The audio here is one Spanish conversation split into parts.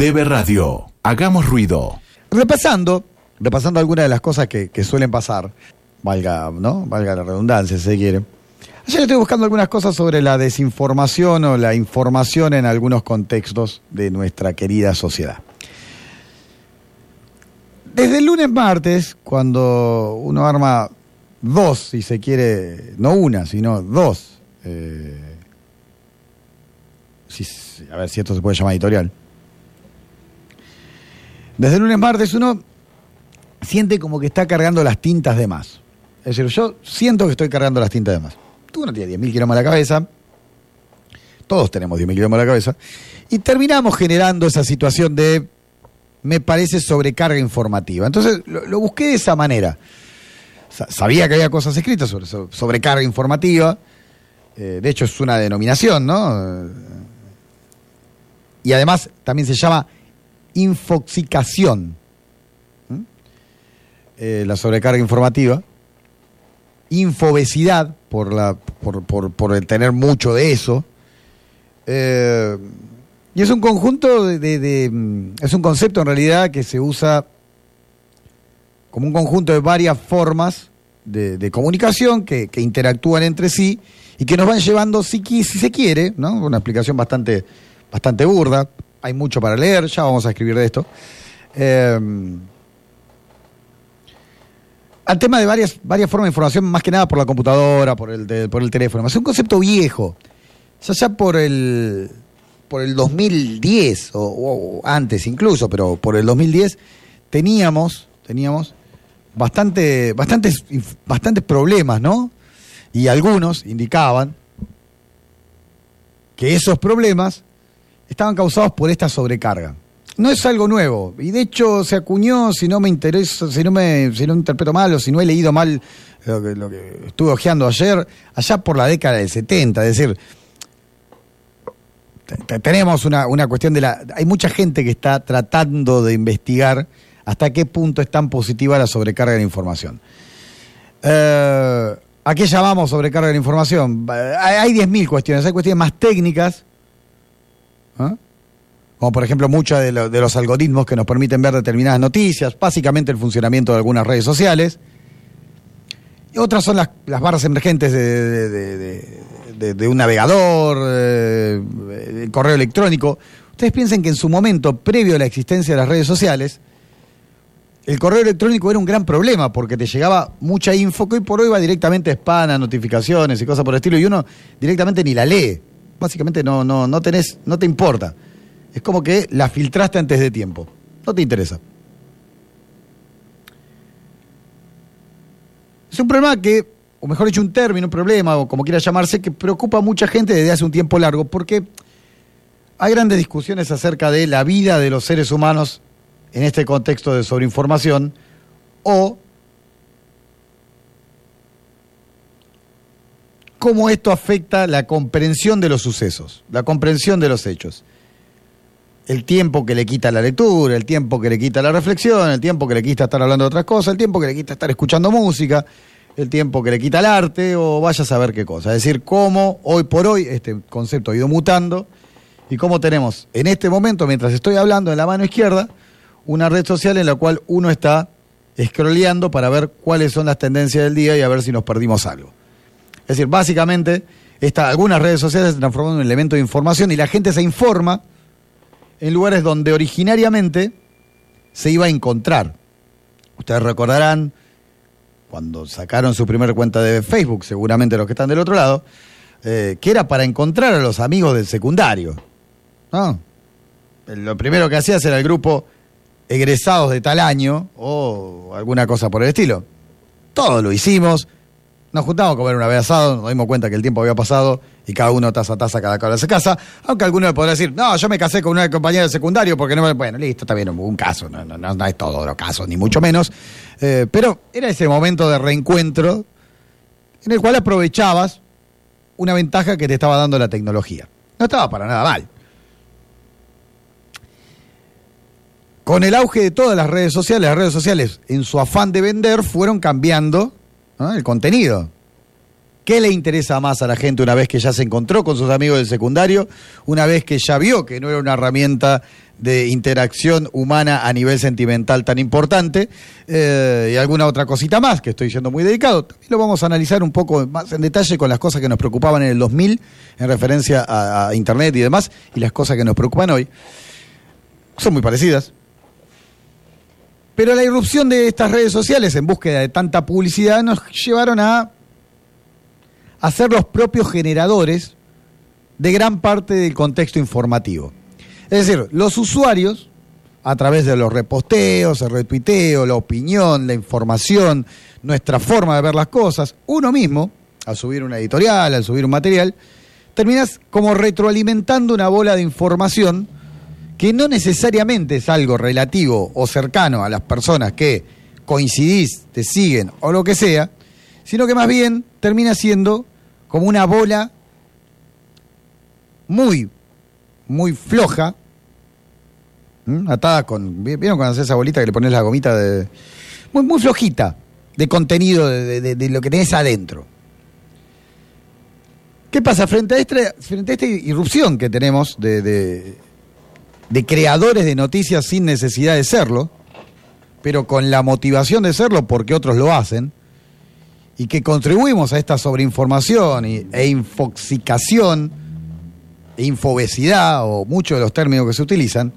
Debe Radio. Hagamos ruido. Repasando, repasando algunas de las cosas que, suelen pasar, valga, ¿no? Valga la redundancia, si se quiere. Ayer estoy buscando algunas cosas sobre la desinformación o la información en algunos contextos de nuestra querida sociedad. Desde el lunes martes, cuando uno arma dos, si se quiere, no una, sino dos, eh, a ver si esto se puede llamar editorial. Desde el lunes martes uno siente como que está cargando las tintas de más. Es decir, yo siento que estoy cargando las tintas de más. Tú no tienes 10.000 kilómetros en la cabeza, todos tenemos 10.000 kilómetros en la cabeza, y terminamos generando esa situación de, me parece, sobrecarga informativa. Entonces lo, busqué de esa manera. Sa- Sabía que había cosas escritas sobre so- sobrecarga informativa, eh, de hecho es una denominación, ¿no? Y además también se llama infoxicación. Eh, la sobrecarga informativa. Infobesidad, por, la, por, por, tener mucho de eso. Eh, y es un conjunto de, mm, Es un concepto en realidad que se usa como un conjunto de varias formas de, comunicación que, interactúan entre sí y que nos van llevando, si, si se quiere, una explicación bastante, bastante burda, hay mucho para leer, ya vamos a escribir de esto, eh, al tema de varias, varias formas de información, más que nada por la computadora, por el, por el teléfono. Es un concepto viejo, ya ya por el, por el 2010, o, o antes incluso, pero por el 2010 teníamos, teníamos bastante, bastantes, bastantes problemas, ¿no? Y algunos indicaban que esos problemas estaban causados por esta sobrecarga. No es algo nuevo, y de hecho se acuñó, si no me interesa, si no me, si no interpreto mal o si no he leído mal lo que, estuve hojeando ayer, allá por la década del 70, es decir, te- te- tenemos una, una cuestión de la... Hay mucha gente que está tratando de investigar hasta qué punto es tan positiva la sobrecarga de la información. Eh, ¿A qué llamamos sobrecarga de la información? Eh, hay 10.000 cuestiones, hay cuestiones más técnicas, ¿ah? como por ejemplo muchos de, lo- de los algoritmos que nos permiten ver determinadas noticias, básicamente el funcionamiento de algunas redes sociales. Y otras son las, barras emergentes de, un navegador, eh, el correo electrónico. Ustedes piensen que en su momento, previo a la existencia de las redes sociales, el correo electrónico era un gran problema porque te llegaba mucha info que hoy por hoy va directamente a spam, notificaciones y cosas por el estilo y uno directamente ni la lee. Básicamente no, no, no tenés, no te importa. Es como que la filtraste antes de tiempo. No te interesa. Es un problema que, o mejor dicho, un término, un problema, o como quiera llamarse, que preocupa a mucha gente desde hace un tiempo largo, porque hay grandes discusiones acerca de la vida de los seres humanos en este contexto de sobreinformación, o cómo esto afecta la comprensión de los sucesos, la comprensión de los hechos. El tiempo que le quita la lectura, el tiempo que le quita la reflexión, el tiempo que le quita estar hablando de otras cosas, el tiempo que le quita estar escuchando música, el tiempo que le quita el arte o vaya a saber qué cosa. Es decir, cómo hoy por hoy este concepto ha ido mutando y cómo tenemos en este momento, mientras estoy hablando en la mano izquierda, una red social en la cual uno está scrolleando para ver cuáles son las tendencias del día y a ver si nos perdimos algo. Es decir, básicamente, esta, algunas redes sociales se transforman en un elemento de información y la gente se informa en lugares donde originariamente se iba a encontrar. Ustedes recordarán cuando sacaron su primera cuenta de Facebook, seguramente los que están del otro lado, eh, que era para encontrar a los amigos del secundario. ¿no? Lo primero que hacías era el grupo egresados de tal año o alguna cosa por el estilo. Todo lo hicimos. Nos juntamos a comer una vez asado, nos dimos cuenta que el tiempo había pasado y cada uno taza a taza, cada cual se casa. Aunque alguno me podrá decir, no, yo me casé con una compañera de secundario porque no me. Bueno, listo, está bien, un caso, no, no, no, es todo los casos, ni mucho menos. Eh, pero era ese momento de reencuentro en el cual aprovechabas una ventaja que te estaba dando la tecnología. No estaba para nada mal. Con el auge de todas las redes sociales, las redes sociales, en su afán de vender, fueron cambiando el contenido. ¿Qué le interesa más a la gente una vez que ya se encontró con sus amigos del secundario? Una vez que ya vio que no era una herramienta de interacción humana a nivel sentimental tan importante eh, y alguna otra cosita más que estoy siendo muy dedicado. También lo vamos a analizar un poco más en detalle con las cosas que nos preocupaban en el 2000 en referencia a Internet y demás y las cosas que nos preocupan hoy. Son muy parecidas. Pero la irrupción de estas redes sociales en búsqueda de tanta publicidad nos llevaron a ser los propios generadores de gran parte del contexto informativo. Es decir, los usuarios, a través de los reposteos, el retuiteo, la opinión, la información, nuestra forma de ver las cosas, uno mismo, al subir una editorial, al subir un material, terminas como retroalimentando una bola de información que no necesariamente es algo relativo o cercano a las personas que coincidís, te siguen o lo que sea, sino que más bien termina siendo como una bola muy, muy floja, atada con. ¿Vieron cuando haces esa bolita que le pones la gomita de. Muy, muy flojita de contenido de, lo que tenés adentro. ¿Qué pasa? Frente a, este, esta irrupción que tenemos de creadores de noticias sin necesidad de serlo, pero con la motivación de serlo porque otros lo hacen, y que contribuimos a esta sobreinformación e infoxicación e infobesidad o muchos de los términos que se utilizan,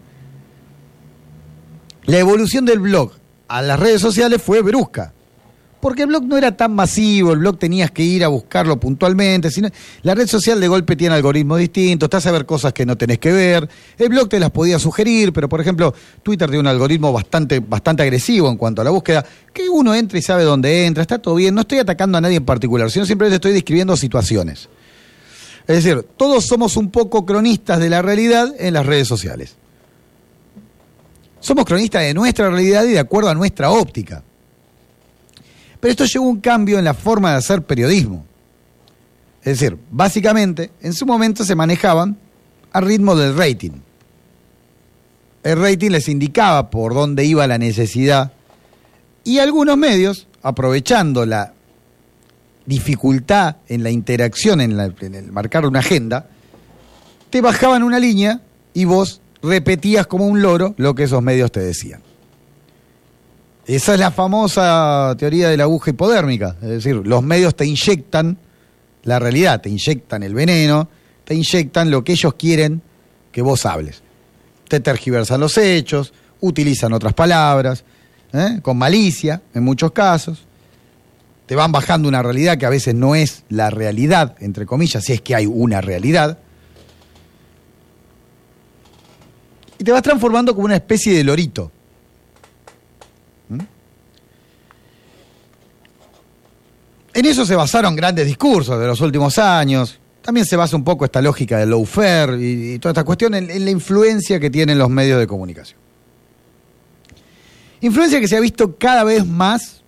la evolución del blog a las redes sociales fue brusca porque el blog no era tan masivo, el blog tenías que ir a buscarlo puntualmente, sino la red social de golpe tiene algoritmos distintos, te hace ver cosas que no tenés que ver, el blog te las podía sugerir, pero por ejemplo, Twitter tiene un algoritmo bastante, bastante agresivo en cuanto a la búsqueda, que uno entra y sabe dónde entra, está todo bien, no estoy atacando a nadie en particular, sino simplemente estoy describiendo situaciones. Es decir, todos somos un poco cronistas de la realidad en las redes sociales. Somos cronistas de nuestra realidad y de acuerdo a nuestra óptica. Pero esto llevó un cambio en la forma de hacer periodismo. Es decir, básicamente, en su momento se manejaban a ritmo del rating. El rating les indicaba por dónde iba la necesidad y algunos medios, aprovechando la dificultad en la interacción, en, en el marcar una agenda, te bajaban una línea y vos repetías como un loro lo que esos medios te decían. Esa es la famosa teoría de la aguja hipodérmica, es decir, los medios te inyectan la realidad, te inyectan el veneno, te inyectan lo que ellos quieren que vos hables. Te tergiversan los hechos, utilizan otras palabras, ¿eh? con malicia en muchos casos, te van bajando una realidad que a veces no es la realidad, entre comillas, si es que hay una realidad, y te vas transformando como una especie de lorito En eso se basaron grandes discursos de los últimos años. También se basa un poco esta lógica del lawfare y, y toda esta cuestión en, la influencia que tienen los medios de comunicación. Influencia que se ha visto cada vez más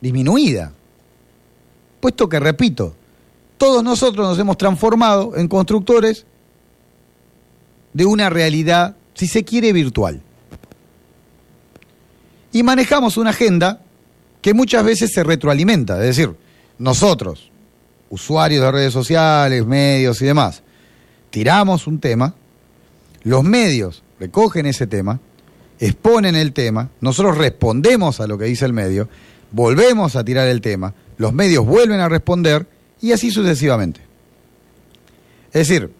disminuida. Puesto que, repito, todos nosotros nos hemos transformado en constructores de una realidad, si se quiere, virtual. Y manejamos una agenda que muchas veces se retroalimenta. Es decir, nosotros, usuarios de redes sociales, medios y demás, tiramos un tema, los medios recogen ese tema, exponen el tema, nosotros respondemos a lo que dice el medio, volvemos a tirar el tema, los medios vuelven a responder y así sucesivamente. Es decir,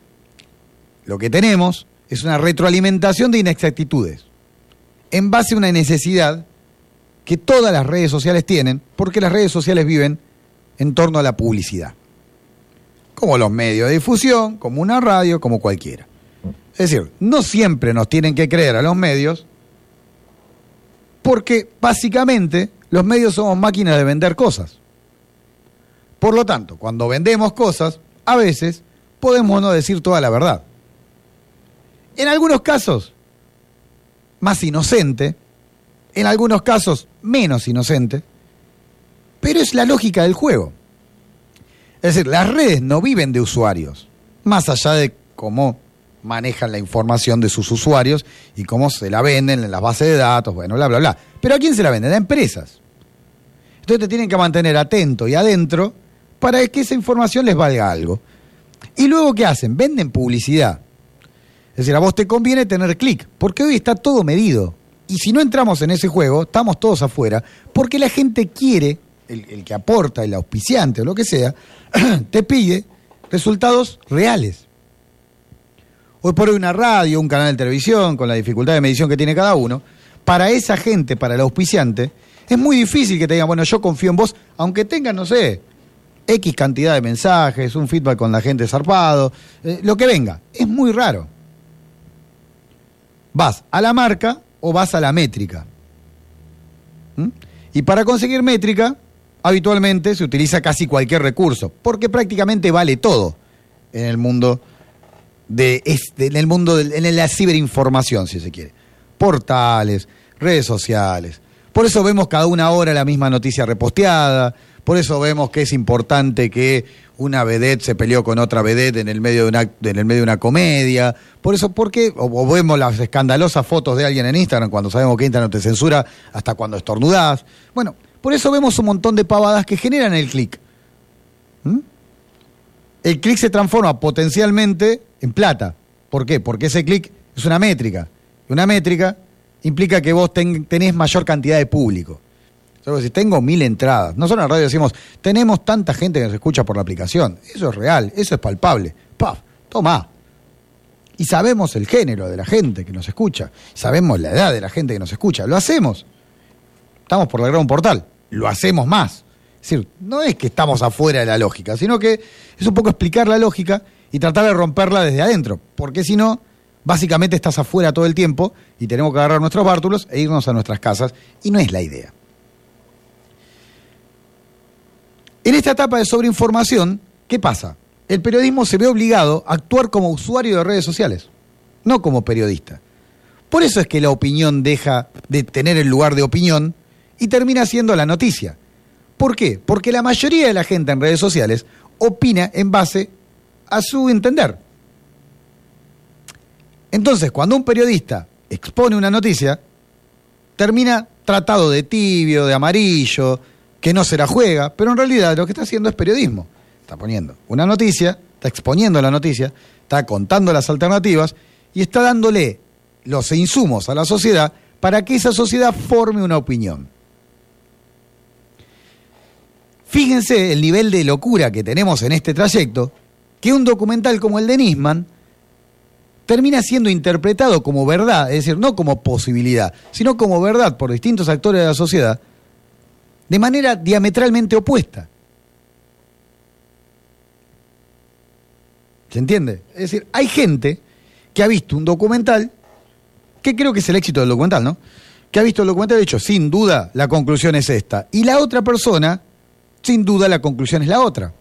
lo que tenemos es una retroalimentación de inexactitudes en base a una necesidad que todas las redes sociales tienen, porque las redes sociales viven en torno a la publicidad. Como los medios de difusión, como una radio, como cualquiera. Es decir, no siempre nos tienen que creer a los medios, porque básicamente los medios somos máquinas de vender cosas. Por lo tanto, cuando vendemos cosas, a veces podemos no decir toda la verdad. En algunos casos, más inocente, en algunos casos menos inocente, pero es la lógica del juego. Es decir, las redes no viven de usuarios, más allá de cómo manejan la información de sus usuarios y cómo se la venden en las bases de datos, bueno, bla, bla, bla. Pero ¿a quién se la venden? A empresas. Entonces te tienen que mantener atento y adentro para que esa información les valga algo. Y luego, ¿qué hacen? Venden publicidad. Es decir, a vos te conviene tener clic, porque hoy está todo medido. Y si no entramos en ese juego, estamos todos afuera, porque la gente quiere, el, que aporta, el auspiciante o lo que sea, te pide resultados reales. Hoy por hoy una radio, un canal de televisión, con la dificultad de medición que tiene cada uno, para esa gente, para el auspiciante, es muy difícil que te digan, bueno, yo confío en vos, aunque tengan, no sé, X cantidad de mensajes, un feedback con la gente zarpado, eh, lo que venga. Es muy raro. Vas a la marca o vas a la métrica. ¿Mm? Y para conseguir métrica, habitualmente se utiliza casi cualquier recurso, porque prácticamente vale todo en el mundo de este, en el mundo de, en la ciberinformación, si se quiere. Portales, redes sociales. Por eso vemos cada una hora la misma noticia reposteada, por eso vemos que es importante que una vedette se peleó con otra vedette en el medio de una, en el medio de una comedia. Por eso, porque o, o vemos las escandalosas fotos de alguien en Instagram cuando sabemos que Instagram te censura hasta cuando estornudás. Bueno, por eso vemos un montón de pavadas que generan el clic. ¿Mm? El clic se transforma potencialmente en plata. ¿Por qué? Porque ese clic es una métrica. Una métrica implica que vos ten, tenés mayor cantidad de público. Si tengo mil entradas, nosotros en la radio decimos, tenemos tanta gente que nos escucha por la aplicación. Eso es real, eso es palpable. ¡Paf! Toma. Y sabemos el género de la gente que nos escucha, sabemos la edad de la gente que nos escucha. Lo hacemos. Estamos por lograr un portal, lo hacemos más. Es decir, no es que estamos afuera de la lógica, sino que es un poco explicar la lógica y tratar de romperla desde adentro, porque si no, básicamente estás afuera todo el tiempo y tenemos que agarrar nuestros bártulos e irnos a nuestras casas, y no es la idea. En esta etapa de sobreinformación, ¿qué pasa? El periodismo se ve obligado a actuar como usuario de redes sociales, no como periodista. Por eso es que la opinión deja de tener el lugar de opinión y termina siendo la noticia. ¿Por qué? Porque la mayoría de la gente en redes sociales opina en base a su entender. Entonces, cuando un periodista expone una noticia, termina tratado de tibio, de amarillo, que no se la juega, pero en realidad lo que está haciendo es periodismo. Está poniendo una noticia, está exponiendo la noticia, está contando las alternativas y está dándole los insumos a la sociedad para que esa sociedad forme una opinión. Fíjense el nivel de locura que tenemos en este trayecto, que un documental como el de Nisman termina siendo interpretado como verdad, es decir, no como posibilidad, sino como verdad por distintos actores de la sociedad, de manera diametralmente opuesta. ¿Se entiende? Es decir, hay gente que ha visto un documental, que creo que es el éxito del documental, ¿no? Que ha visto el documental y ha dicho, sin duda, la conclusión es esta. Y la otra persona, sin duda, la conclusión es la otra.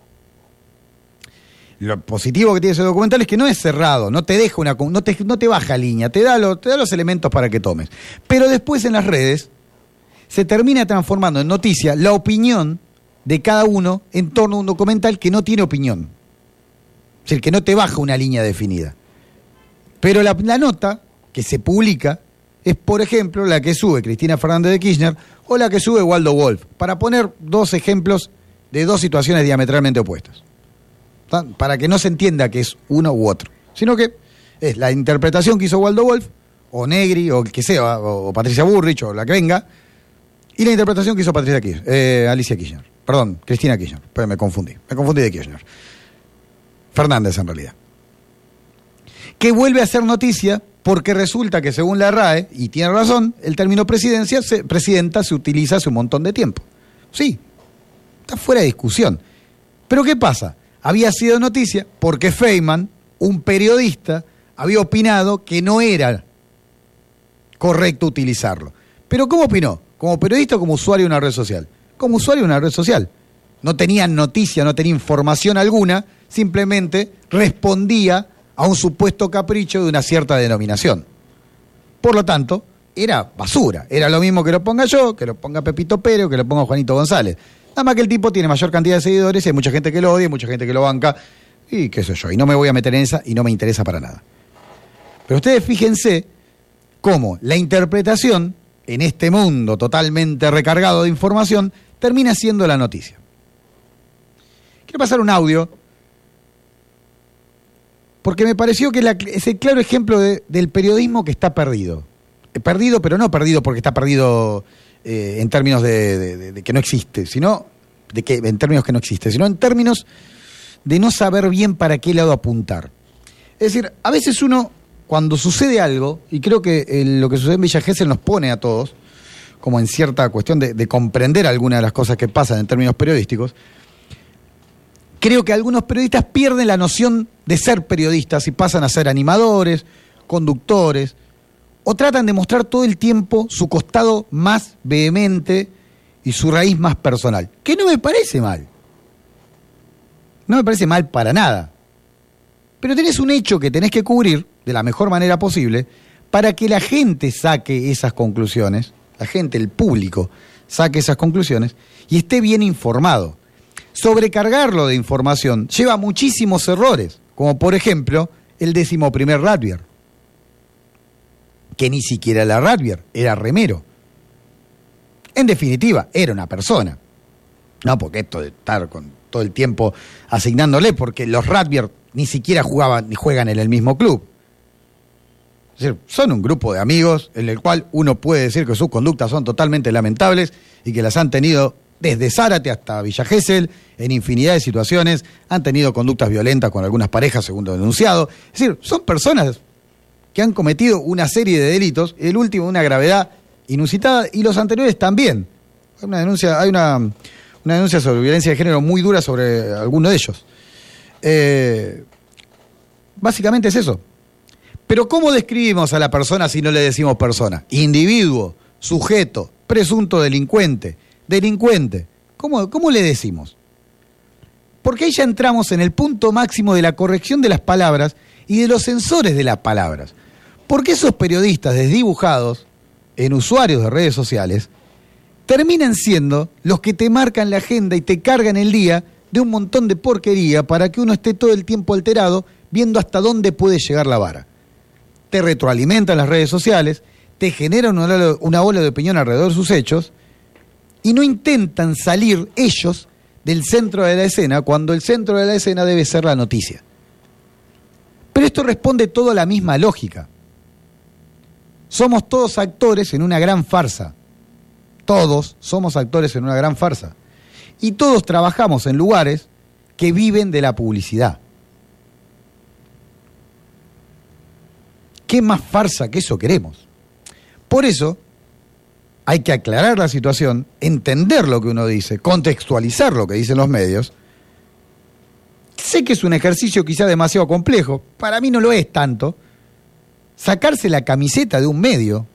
Lo positivo que tiene ese documental es que no es cerrado, no te deja una no te, no te baja línea, te da, te da los elementos para que tomes. Pero después en las redes se termina transformando en noticia la opinión de cada uno en torno a un documental que no tiene opinión. Es decir, que no te baja una línea definida. Pero la, nota que se publica es, por ejemplo, la que sube Cristina Fernández de Kirchner o la que sube Waldo Wolf, para poner dos ejemplos de dos situaciones diametralmente opuestas. Para que no se entienda que es uno u otro, sino que es la interpretación que hizo Waldo Wolf, o Negri, o el que sea, o, Patricia Burrich, o la que venga, y la interpretación que hizo Patricia eh, Alicia Kirchner. Perdón, Cristina Kirchner. Pero me confundí. Me confundí de Kirchner. Fernández, en realidad. Que vuelve a ser noticia porque resulta que según la RAE, y tiene razón, el término presidencia, se, presidenta se utiliza hace un montón de tiempo. Sí, está fuera de discusión. Pero ¿qué pasa? Había sido noticia porque Feynman, un periodista, había opinado que no era correcto utilizarlo. ¿Pero cómo opinó? ¿Como periodista o como usuario de una red social? Como usuario de una red social. No tenía noticia, no tenía información alguna, simplemente respondía a un supuesto capricho de una cierta denominación. Por lo tanto, era basura. Era lo mismo que lo ponga yo, que lo ponga Pepito Pérez que lo ponga Juanito González. Nada más que el tipo tiene mayor cantidad de seguidores y hay mucha gente que lo odia, mucha gente que lo banca y qué sé yo. Y no me voy a meter en esa y no me interesa para nada. Pero ustedes fíjense cómo la interpretación en este mundo totalmente recargado de información, termina siendo la noticia. Quiero pasar un audio, porque me pareció que es el claro ejemplo del periodismo que está perdido. Eh, perdido, pero no perdido porque está perdido eh, en términos de, que no existe, sino de que en términos que no existe, sino en términos de no saber bien para qué lado apuntar. Es decir, a veces uno, cuando sucede algo, y creo que eh, lo que sucede en Villa Gesell nos pone a todos, como en cierta cuestión de, comprender algunas de las cosas que pasan en términos periodísticos, creo que algunos periodistas pierden la noción de ser periodistas y pasan a ser animadores, conductores, o tratan de mostrar todo el tiempo su costado más vehemente y su raíz más personal, que no me parece mal. No me parece mal para nada. Pero tenés un hecho que tenés que cubrir de la mejor manera posible para que la gente saque esas conclusiones, la gente, el público, saque esas conclusiones y esté bien informado. Sobrecargarlo de información lleva muchísimos errores, como por ejemplo el décimo primer Radbier, que ni siquiera era Radbier, era remero. En definitiva, era una persona. No, porque esto de estar con todo el tiempo asignándole, porque los Radbier ni siquiera jugaban ni juegan en el mismo club. Es decir, son un grupo de amigos en el cual uno puede decir que sus conductas son totalmente lamentables y que las han tenido desde Zárate hasta Villa Gesell, en infinidad de situaciones, han tenido conductas violentas con algunas parejas, según lo denunciado. Es decir, son personas que han cometido una serie de delitos, el último una gravedad inusitada y los anteriores también. Hay una denuncia, hay una, una denuncia sobre violencia de género muy dura sobre alguno de ellos. Eh, básicamente es eso. Pero ¿cómo describimos a la persona si no le decimos persona? Individuo, sujeto, presunto delincuente, delincuente. ¿Cómo, cómo le decimos? Porque ahí ya entramos en el punto máximo de la corrección de las palabras y de los sensores de las palabras. Porque esos periodistas desdibujados en usuarios de redes sociales terminan siendo los que te marcan la agenda y te cargan el día de un montón de porquería para que uno esté todo el tiempo alterado viendo hasta dónde puede llegar la vara. Te retroalimentan las redes sociales, te generan una ola, de opinión alrededor de sus hechos y no intentan salir ellos del centro de la escena cuando el centro de la escena debe ser la noticia. Pero esto responde todo a la misma lógica. Somos todos actores en una gran farsa. Todos somos actores en una gran farsa y todos trabajamos en lugares que viven de la publicidad. ¿Qué más farsa que eso queremos? Por eso hay que aclarar la situación, entender lo que uno dice, contextualizar lo que dicen los medios. Sé que es un ejercicio quizá demasiado complejo, para mí no lo es tanto. Sacarse la camiseta de un medio,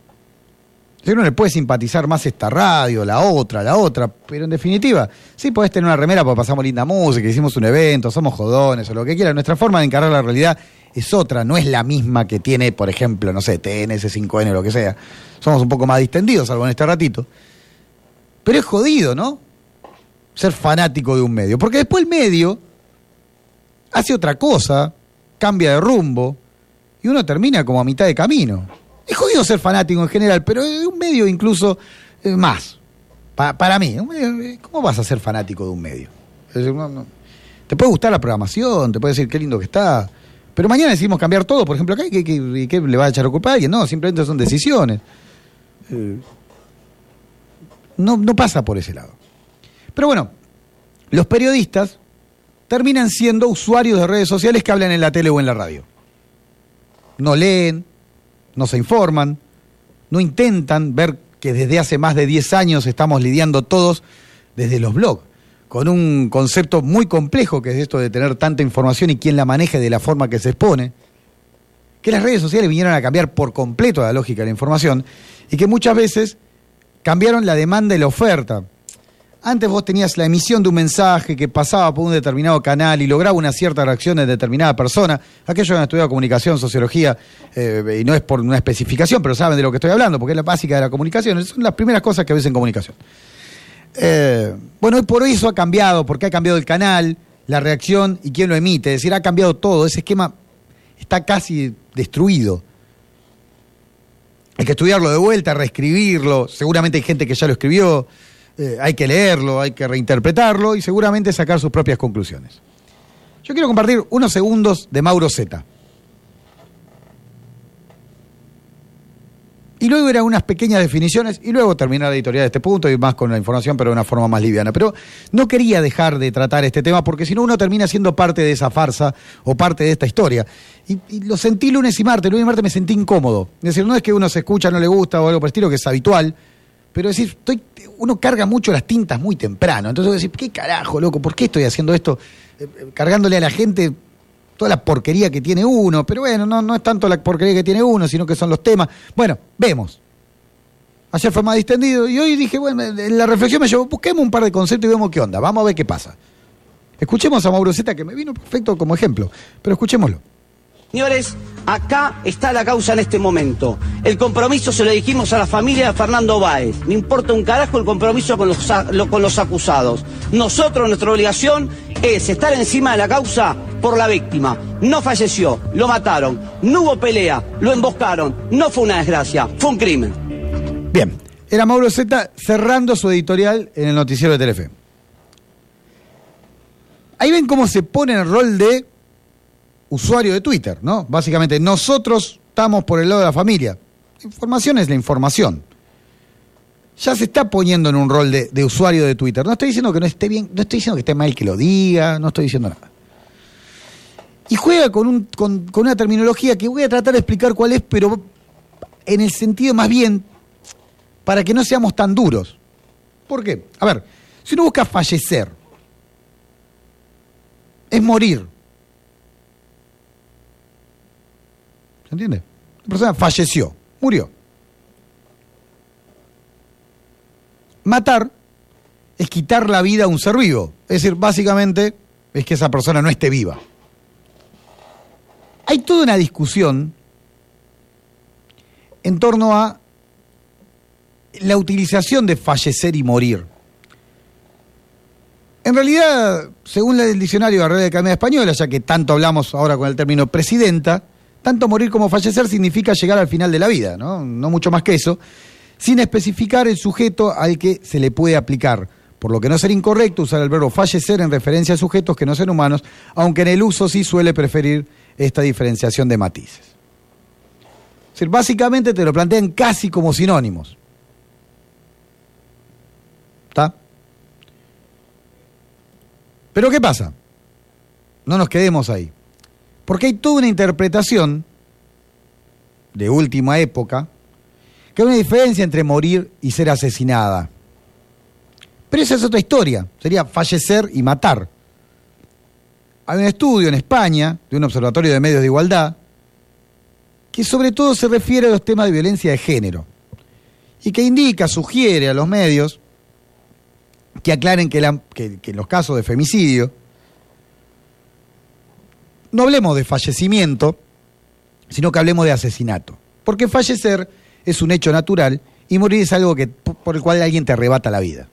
uno le puede simpatizar más esta radio, la otra, la otra, pero en definitiva, sí podés tener una remera porque pasamos linda música, hicimos un evento, somos jodones o lo que quiera. Nuestra forma de encarar la realidad es otra, no es la misma que tiene, por ejemplo, no sé, TNS, 5N o lo que sea. Somos un poco más distendidos, salvo en este ratito. Pero es jodido, ¿no? Ser fanático de un medio. Porque después el medio hace otra cosa, cambia de rumbo, y uno termina como a mitad de camino. Es jodido ser fanático en general, pero es un medio incluso eh, más. para mí, eh, ¿cómo vas a ser fanático de un medio? Te puede gustar la programación, te puede decir qué lindo que está, pero mañana decidimos cambiar todo, por ejemplo, acá, ¿qué, qué, le va a echar a culpa a alguien? No, simplemente son decisiones. Eh, no, no pasa por ese lado. Pero bueno, los periodistas terminan siendo usuarios de redes sociales que hablan en la tele o en la radio. No leen, no se informan, no intentan ver que desde hace más de 10 años estamos lidiando todos desde los blogs, con un concepto muy complejo que es esto de tener tanta información y quién la maneje de la forma que se expone, que las redes sociales vinieron a cambiar por completo la lógica de la información y que muchas veces cambiaron la demanda y la oferta. Antes vos tenías la emisión de un mensaje que pasaba por un determinado canal y lograba una cierta reacción de determinada persona. Aquellos que han estudiado comunicación, sociología, eh, y no es por una especificación, pero saben de lo que estoy hablando, porque es la básica de la comunicación. Son las primeras cosas que ves en comunicación. Eh, bueno, hoy por eso ha cambiado, porque ha cambiado el canal, la reacción y quién lo emite. Es decir, ha cambiado todo. Ese esquema está casi destruido. hay que estudiarlo de vuelta, reescribirlo. Seguramente hay gente que ya lo escribió. Eh, hay que leerlo, hay que reinterpretarlo y seguramente sacar sus propias conclusiones. Yo quiero compartir unos segundos de Mauro Zeta. Y luego eran unas pequeñas definiciones y luego terminar la editorial de este punto y más con la información, pero de una forma más liviana. Pero no quería dejar de tratar este tema porque si no uno termina siendo parte de esa farsa o parte de esta historia. Y, y lo sentí lunes y martes, lunes y martes me sentí incómodo. Es decir, no es que uno se escucha, no le gusta o algo por el estilo, que es habitual, pero es decir, estoy, uno carga mucho las tintas muy temprano. Entonces decir, ¿qué carajo, loco? ¿Por qué estoy haciendo esto? Eh, eh, cargándole a la gente toda la porquería que tiene uno, pero bueno, no, no es tanto la porquería que tiene uno, sino que son los temas. Bueno, vemos. Ayer fue más distendido y hoy dije, bueno, en la reflexión me llevó, busquemos un par de conceptos y vemos qué onda, vamos a ver qué pasa. Escuchemos a Mauro Zeta, que me vino perfecto como ejemplo, pero escuchémoslo. Señores, acá está la causa en este momento. El compromiso se lo dijimos a la familia de Fernando Báez. No importa un carajo el compromiso con los, con los acusados. Nosotros, nuestra obligación es estar encima de la causa por la víctima. No falleció, lo mataron, no hubo pelea, lo emboscaron. No fue una desgracia, fue un crimen. Bien, era Mauro Zeta cerrando su editorial en el noticiero de Telefe. Ahí ven cómo se pone el rol de usuario de Twitter, ¿no? Básicamente, nosotros estamos por el lado de la familia. Información es la información. Ya se está poniendo en un rol de, usuario de Twitter. No estoy diciendo que no esté bien, no estoy diciendo que esté mal que lo diga, no estoy diciendo nada. Y juega con una terminología que voy a tratar de explicar cuál es, pero en el sentido más bien para que no seamos tan duros. ¿Por qué? A ver, si uno busca fallecer, es morir. ¿Se entiende? La persona falleció, murió. Matar es quitar la vida a un ser vivo. Es decir, básicamente es que esa persona no esté viva. Hay toda una discusión en torno a la utilización de fallecer y morir. En realidad, según el diccionario de la Real Academia Española, ya que tanto hablamos ahora con el término presidenta, tanto morir como fallecer significa llegar al final de la vida, ¿no? No mucho más que eso, sin especificar el sujeto al que se le puede aplicar. Por lo que no sería incorrecto usar el verbo fallecer en referencia a sujetos que no sean humanos, aunque en el uso sí suele preferir esta diferenciación de matices. Es decir, básicamente te lo plantean casi como sinónimos. ¿Está? Pero ¿qué pasa? No nos quedemos ahí. Porque hay toda una interpretación de última época que hay una diferencia entre morir y ser asesinada. Pero esa es otra historia, sería fallecer y matar. Hay un estudio en España de un observatorio de medios de igualdad que sobre todo se refiere a los temas de violencia de género y que indica, sugiere a los medios que aclaren que, que en los casos de femicidio no hablemos de fallecimiento, sino que hablemos de asesinato. Porque fallecer es un hecho natural y morir es algo que, por el cual alguien te arrebata la vida.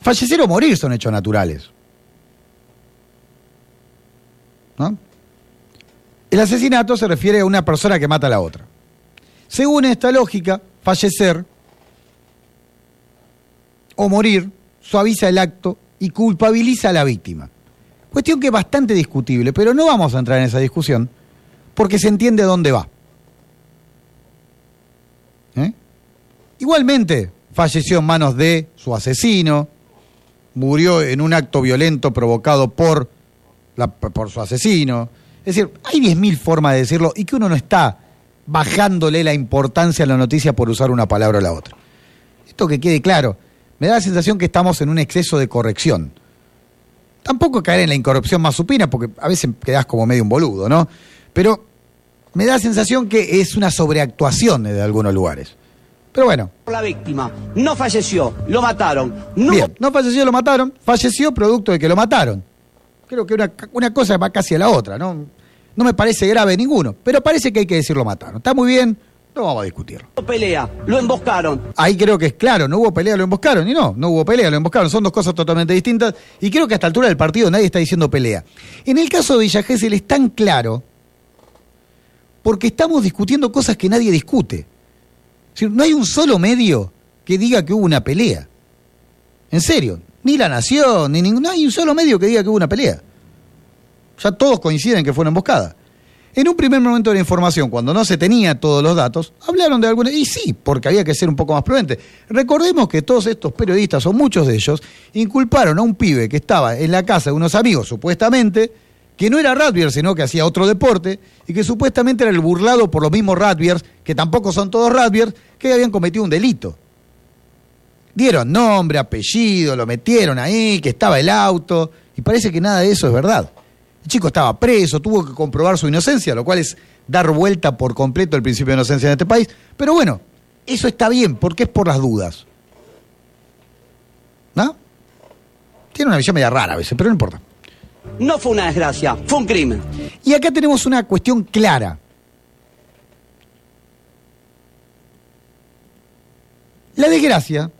Fallecer o morir son hechos naturales. ¿No? El asesinato se refiere a una persona que mata a la otra. Según esta lógica, fallecer o morir suaviza el acto y culpabiliza a la víctima. Cuestión que es bastante discutible, pero no vamos a entrar en esa discusión porque se entiende dónde va. ¿Eh? Igualmente, falleció en manos de su asesino, murió en un acto violento provocado por, la- por su asesino. Es decir, hay 10.000 formas de decirlo y que uno no está bajándole la importancia a la noticia por usar una palabra o la otra. Esto que quede claro, me da la sensación que estamos en un exceso de corrección. Tampoco caer en la incorrupción más supina, porque a veces quedás como medio un boludo, ¿no? Pero me da la sensación que es una sobreactuación de algunos lugares. Pero bueno, la víctima. No falleció, lo mataron. No Bien, no falleció, lo mataron. Falleció producto de que lo mataron. Creo que una, una cosa va casi a la otra, ¿no? No me parece grave ninguno, pero parece que hay que decir lo mataron. Está muy bien, no vamos a discutirlo. hubo pelea, lo emboscaron. Ahí creo que es claro, no hubo pelea, lo emboscaron. Y no, no hubo pelea, lo emboscaron. Son dos cosas totalmente distintas. Y creo que a esta altura del partido nadie está diciendo pelea. En el caso de Villa Gesell es tan claro porque estamos discutiendo cosas que nadie discute. Decir, no hay un solo medio que diga que hubo una pelea. En serio, ni La Nación, ni ningún, no hay un solo medio que diga que hubo una pelea. Ya todos coinciden que fue una emboscada. En un primer momento de la información, cuando no se tenía todos los datos, hablaron de alguna. Y sí, porque había que ser un poco más prudente. Recordemos que todos estos periodistas, o muchos de ellos, inculparon a un pibe que estaba en la casa de unos amigos, supuestamente, que no era rugbyers, sino que hacía otro deporte, y que supuestamente era el burlado por los mismos rugbyers, que tampoco son todos rugbyers, que habían cometido un delito. Dieron nombre, apellido, lo metieron ahí, que estaba el auto, y parece que nada de eso es verdad. El chico estaba preso, tuvo que comprobar su inocencia, lo cual es dar vuelta por completo el principio de inocencia en este país. Pero bueno, eso está bien, porque es por las dudas. ¿No? Tiene una visión media rara a veces, pero no importa. No fue una desgracia, fue un crimen. Y acá tenemos una cuestión clara. La desgracia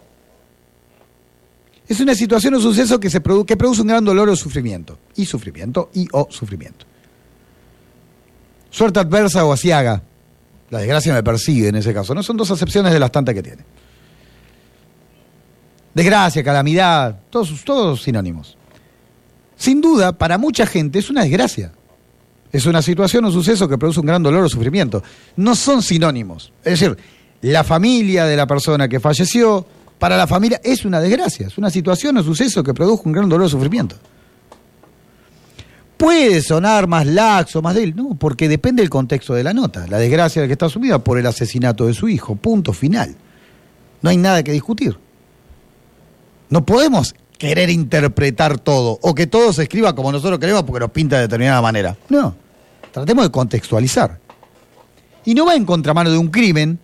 es una situación o suceso que, se produ que produce un gran dolor o sufrimiento. Y sufrimiento, y o sufrimiento. Suerte adversa o asiaga. La desgracia me persigue en ese caso. No son dos acepciones de las tantas que tiene. Desgracia, calamidad, todos, todos sinónimos. Sin duda, para mucha gente es una desgracia. Es una situación o suceso que produce un gran dolor o sufrimiento. No son sinónimos. Es decir, la familia de la persona que falleció, para la familia es una desgracia, es una situación o suceso que produjo un gran dolor o sufrimiento. Puede sonar más laxo, más débil, no, porque depende del contexto de la nota. La desgracia de que está asumida por el asesinato de su hijo, punto final. No hay nada que discutir. No podemos querer interpretar todo o que todo se escriba como nosotros queremos porque nos pinta de determinada manera. No, tratemos de contextualizar. Y no va en contramano de un crimen,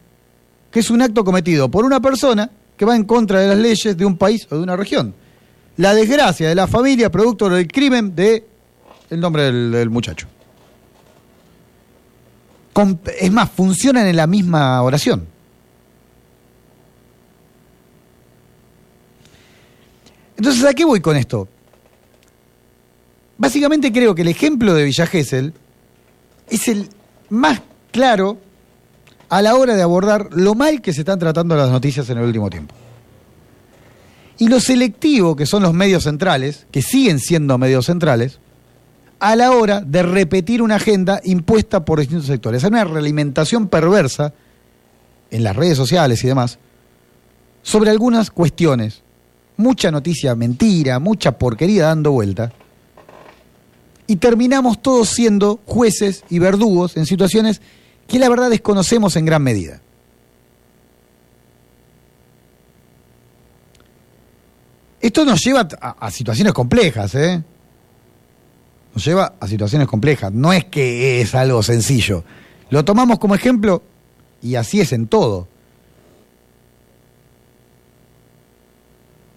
que es un acto cometido por una persona que va en contra de las leyes de un país o de una región. La desgracia de la familia producto del crimen de el nombre del, muchacho. Con- es más, funcionan en la misma oración. Entonces, ¿a qué voy con esto? Básicamente creo que el ejemplo de Villa Gesell es el más claro a la hora de abordar lo mal que se están tratando las noticias en el último tiempo. Y lo selectivo que son los medios centrales, que siguen siendo medios centrales, a la hora de repetir una agenda impuesta por distintos sectores. Hay una realimentación perversa en las redes sociales y demás sobre algunas cuestiones. Mucha noticia mentira, mucha porquería dando vuelta. Y terminamos todos siendo jueces y verdugos en situaciones que la verdad desconocemos en gran medida. Esto nos lleva a, a situaciones complejas, ¿eh? Nos lleva a situaciones complejas. No es que es algo sencillo. Lo tomamos como ejemplo y así es en todo.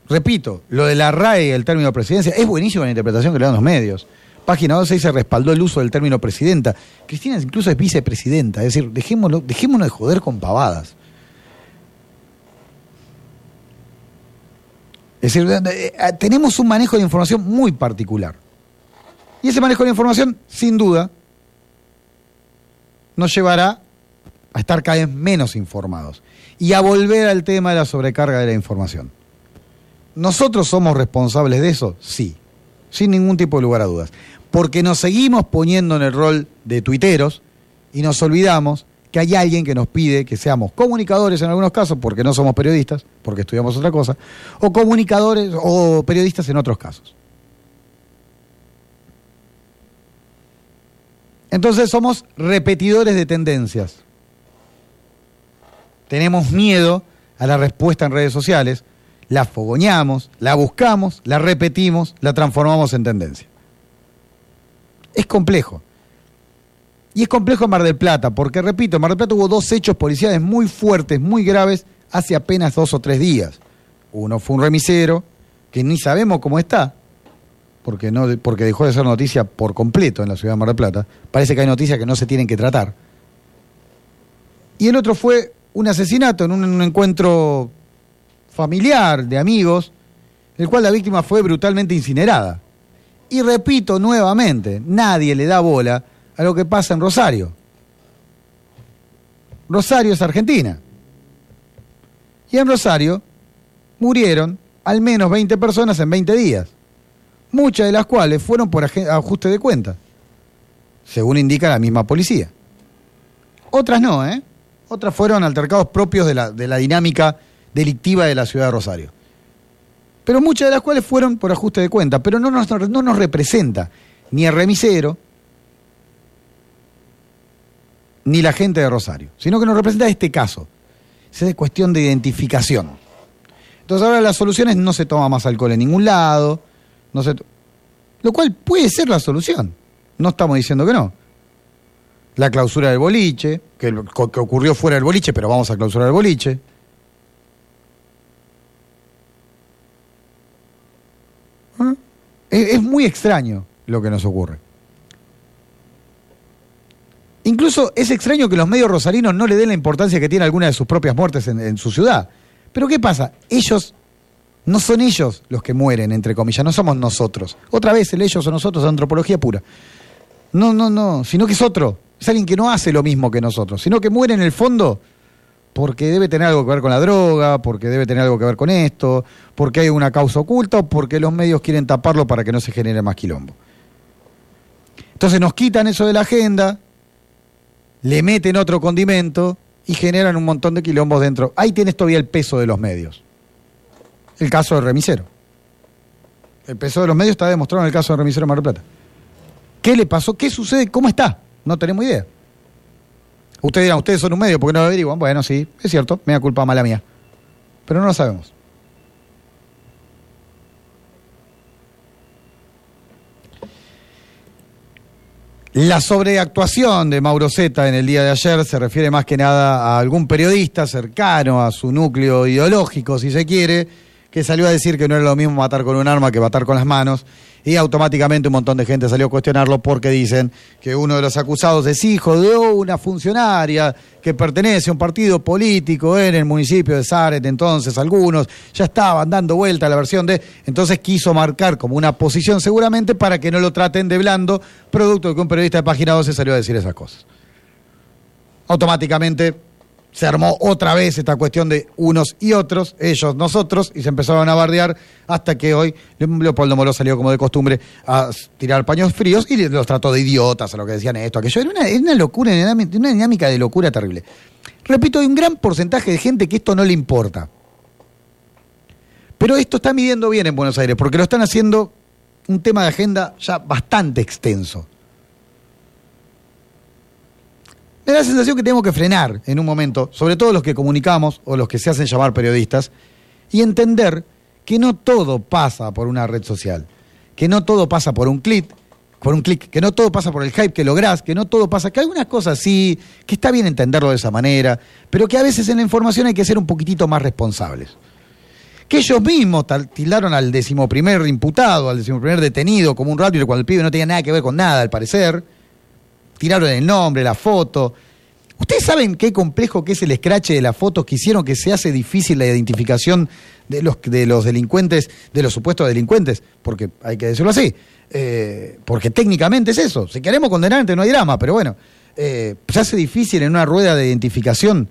Repito, lo de la RAE el término presidencia es buenísima la interpretación que le dan los medios. Página 12 se respaldó el uso del término presidenta. Cristina incluso es vicepresidenta. Es decir, dejémoslo, dejémonos de joder con pavadas. Es decir, eh, eh, tenemos un manejo de información muy particular. Y ese manejo de información, sin duda, nos llevará a estar cada vez menos informados y a volver al tema de la sobrecarga de la información. ¿Nosotros somos responsables de eso? Sí, sin ningún tipo de lugar a dudas. Porque nos seguimos poniendo en el rol de tuiteros y nos olvidamos que hay alguien que nos pide que seamos comunicadores en algunos casos, porque no somos periodistas, porque estudiamos otra cosa, o comunicadores o periodistas en otros casos. Entonces somos repetidores de tendencias. Tenemos miedo a la respuesta en redes sociales, la fogoñamos, la buscamos, la repetimos, la transformamos en tendencia. Es complejo. Y es complejo en Mar del Plata, porque repito, en Mar del Plata hubo dos hechos policiales muy fuertes, muy graves, hace apenas dos o tres días. Uno fue un remisero, que ni sabemos cómo está, porque, no, porque dejó de ser noticia por completo en la ciudad de Mar del Plata. Parece que hay noticias que no se tienen que tratar. Y el otro fue un asesinato en un, un encuentro familiar de amigos, en el cual la víctima fue brutalmente incinerada. Y repito nuevamente, nadie le da bola a lo que pasa en Rosario. Rosario es Argentina. Y en Rosario murieron al menos 20 personas en 20 días, muchas de las cuales fueron por ajuste de cuentas, según indica la misma policía. Otras no, ¿eh? Otras fueron altercados propios de la, de la dinámica delictiva de la ciudad de Rosario. Pero muchas de las cuales fueron por ajuste de cuentas, pero no nos, no nos representa ni el remisero, ni la gente de Rosario, sino que nos representa este caso. Es cuestión de identificación. Entonces ahora las soluciones no se toma más alcohol en ningún lado, no se lo cual puede ser la solución. No estamos diciendo que no. La clausura del boliche, que, que ocurrió fuera del boliche, pero vamos a clausurar el boliche. ¿Ah? es muy extraño lo que nos ocurre. Incluso es extraño que los medios rosarinos no le den la importancia que tiene alguna de sus propias muertes en, su ciudad. Pero ¿qué pasa? Ellos, no son ellos los que mueren, entre comillas, no somos nosotros. Otra vez, el ellos o nosotros antropología pura. No, no, no, sino que es otro. Es alguien que no hace lo mismo que nosotros, sino que muere en el fondo porque debe tener algo que ver con la droga, porque debe tener algo que ver con esto, porque hay una causa oculta o porque los medios quieren taparlo para que no se genere más quilombo. Entonces nos quitan eso de la agenda, le meten otro condimento y generan un montón de quilombos dentro. Ahí tienes todavía el peso de los medios. El caso del remisero. El peso de los medios está demostrado en el caso del remisero de Mar Plata. ¿Qué le pasó? ¿Qué sucede? ¿Cómo está? No tenemos idea. Ustedes dirán, ustedes son un medio, porque no lo averiguan? Bueno, sí, es cierto, me da culpa mala mía. Pero no lo sabemos. La sobreactuación de Mauro Zeta en el día de ayer se refiere más que nada a algún periodista cercano a su núcleo ideológico, si se quiere, que salió a decir que no era lo mismo matar con un arma que matar con las manos y automáticamente un montón de gente salió a cuestionarlo porque dicen que uno de los acusados es hijo de una funcionaria que pertenece a un partido político en el municipio de Zaret, entonces algunos ya estaban dando vuelta a la versión de, entonces quiso marcar como una posición seguramente para que no lo traten de blando, producto de que un periodista de Página 12 salió a decir esas cosas. Automáticamente se armó otra vez esta cuestión de unos y otros, ellos, nosotros, y se empezaron a bardear hasta que hoy Leopoldo Moró salió como de costumbre a tirar paños fríos y los trató de idiotas a lo que decían esto, aquello. Era una, una locura, una dinámica de locura terrible. Repito, hay un gran porcentaje de gente que esto no le importa. Pero esto está midiendo bien en Buenos Aires, porque lo están haciendo un tema de agenda ya bastante extenso. Me la sensación que tenemos que frenar en un momento, sobre todo los que comunicamos o los que se hacen llamar periodistas, y entender que no todo pasa por una red social, que no todo pasa por un clic, por un clic, que no todo pasa por el hype que lográs, que no todo pasa, que algunas cosas sí, que está bien entenderlo de esa manera, pero que a veces en la información hay que ser un poquitito más responsables. Que ellos mismos tildaron al decimoprimer imputado, al decimoprimer detenido, como un rato cuando el pibe no tenía nada que ver con nada, al parecer tiraron el nombre, la foto. ¿Ustedes saben qué complejo que es el escrache de las fotos que hicieron que se hace difícil la identificación de los, de los delincuentes, de los supuestos delincuentes? Porque hay que decirlo así. Eh, porque técnicamente es eso. Si queremos condenar, no hay drama, pero bueno, eh, se hace difícil en una rueda de identificación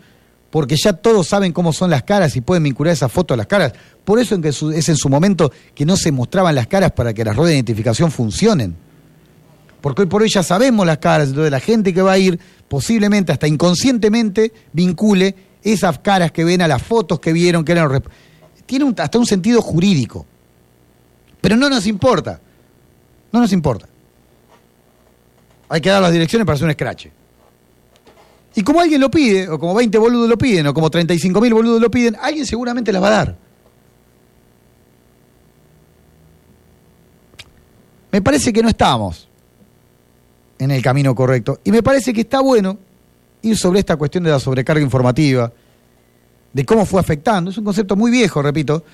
porque ya todos saben cómo son las caras y pueden vincular esas fotos a las caras. Por eso es en su momento que no se mostraban las caras para que las ruedas de identificación funcionen porque hoy por hoy ya sabemos las caras, entonces la gente que va a ir posiblemente hasta inconscientemente vincule esas caras que ven a las fotos que vieron, que eran... Tiene hasta un sentido jurídico. Pero no nos importa. No nos importa. Hay que dar las direcciones para hacer un scratch. Y como alguien lo pide, o como 20 boludos lo piden, o como 35 mil boludos lo piden, alguien seguramente las va a dar. Me parece que no estamos en el camino correcto. Y me parece que está bueno ir sobre esta cuestión de la sobrecarga informativa, de cómo fue afectando. Es un concepto muy viejo, repito,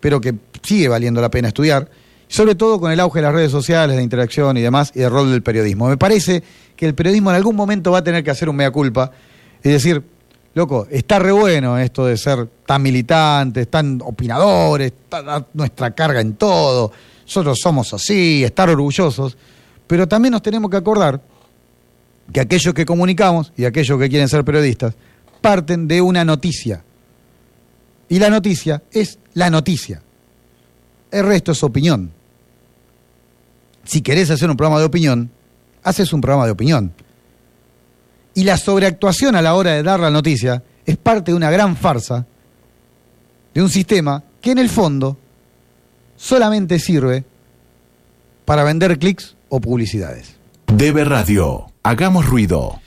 pero que sigue valiendo la pena estudiar, sobre todo con el auge de las redes sociales, de interacción y demás, y el rol del periodismo. Me parece que el periodismo en algún momento va a tener que hacer un mea culpa, es decir, loco, está re bueno esto de ser tan militantes, tan opinadores, nuestra carga en todo, nosotros somos así, estar orgullosos, pero también nos tenemos que acordar que aquellos que comunicamos y aquellos que quieren ser periodistas, parten de una noticia. Y la noticia es la noticia. El resto es opinión. Si querés hacer un programa de opinión, haces un programa de opinión. Y la sobreactuación a la hora de dar la noticia es parte de una gran farsa de un sistema que en el fondo solamente sirve para vender clics o publicidades. Debe Radio. Hagamos ruido.